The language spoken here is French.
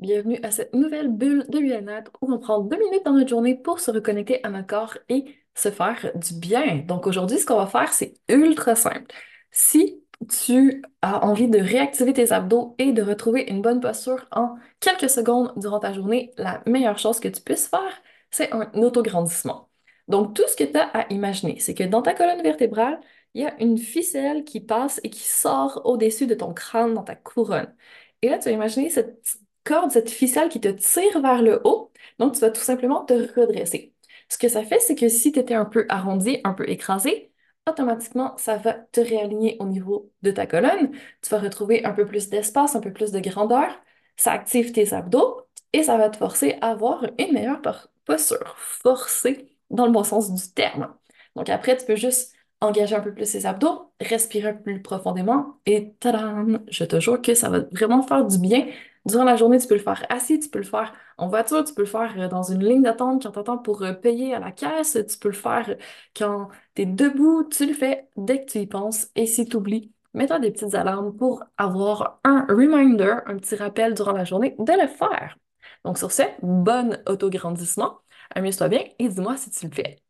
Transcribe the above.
Bienvenue à cette nouvelle bulle de bien-être où on prend deux minutes dans notre journée pour se reconnecter à notre corps et se faire du bien. Donc aujourd'hui, ce qu'on va faire, c'est ultra simple. Si tu as envie de réactiver tes abdos et de retrouver une bonne posture en quelques secondes durant ta journée, la meilleure chose que tu puisses faire, c'est un autograndissement. Donc tout ce que tu as à imaginer, c'est que dans ta colonne vertébrale, il y a une ficelle qui passe et qui sort au-dessus de ton crâne dans ta couronne. Et là, tu vas imaginer cette petite corde, cette ficelle qui te tire vers le haut. Donc, tu vas tout simplement te redresser. Ce que ça fait, c'est que si tu étais un peu arrondi, un peu écrasé, automatiquement, ça va te réaligner au niveau de ta colonne. Tu vas retrouver un peu plus d'espace, un peu plus de grandeur. Ça active tes abdos et ça va te forcer à avoir une meilleure posture. Forcer dans le bon sens du terme. Donc après, tu peux juste engager un peu plus ses abdos, respirer un plus profondément et tadam! Je te jure que ça va vraiment faire du bien. Durant la journée, tu peux le faire assis, tu peux le faire en voiture, tu peux le faire euh, dans une ligne d'attente quand tu attends pour euh, payer à la caisse, tu peux le faire quand tu es debout, tu le fais dès que tu y penses et si tu oublies, mets-toi des petites alarmes pour avoir un reminder, un petit rappel durant la journée de le faire. Donc sur ce, bon autograndissement, amuse-toi bien et dis-moi si tu le fais.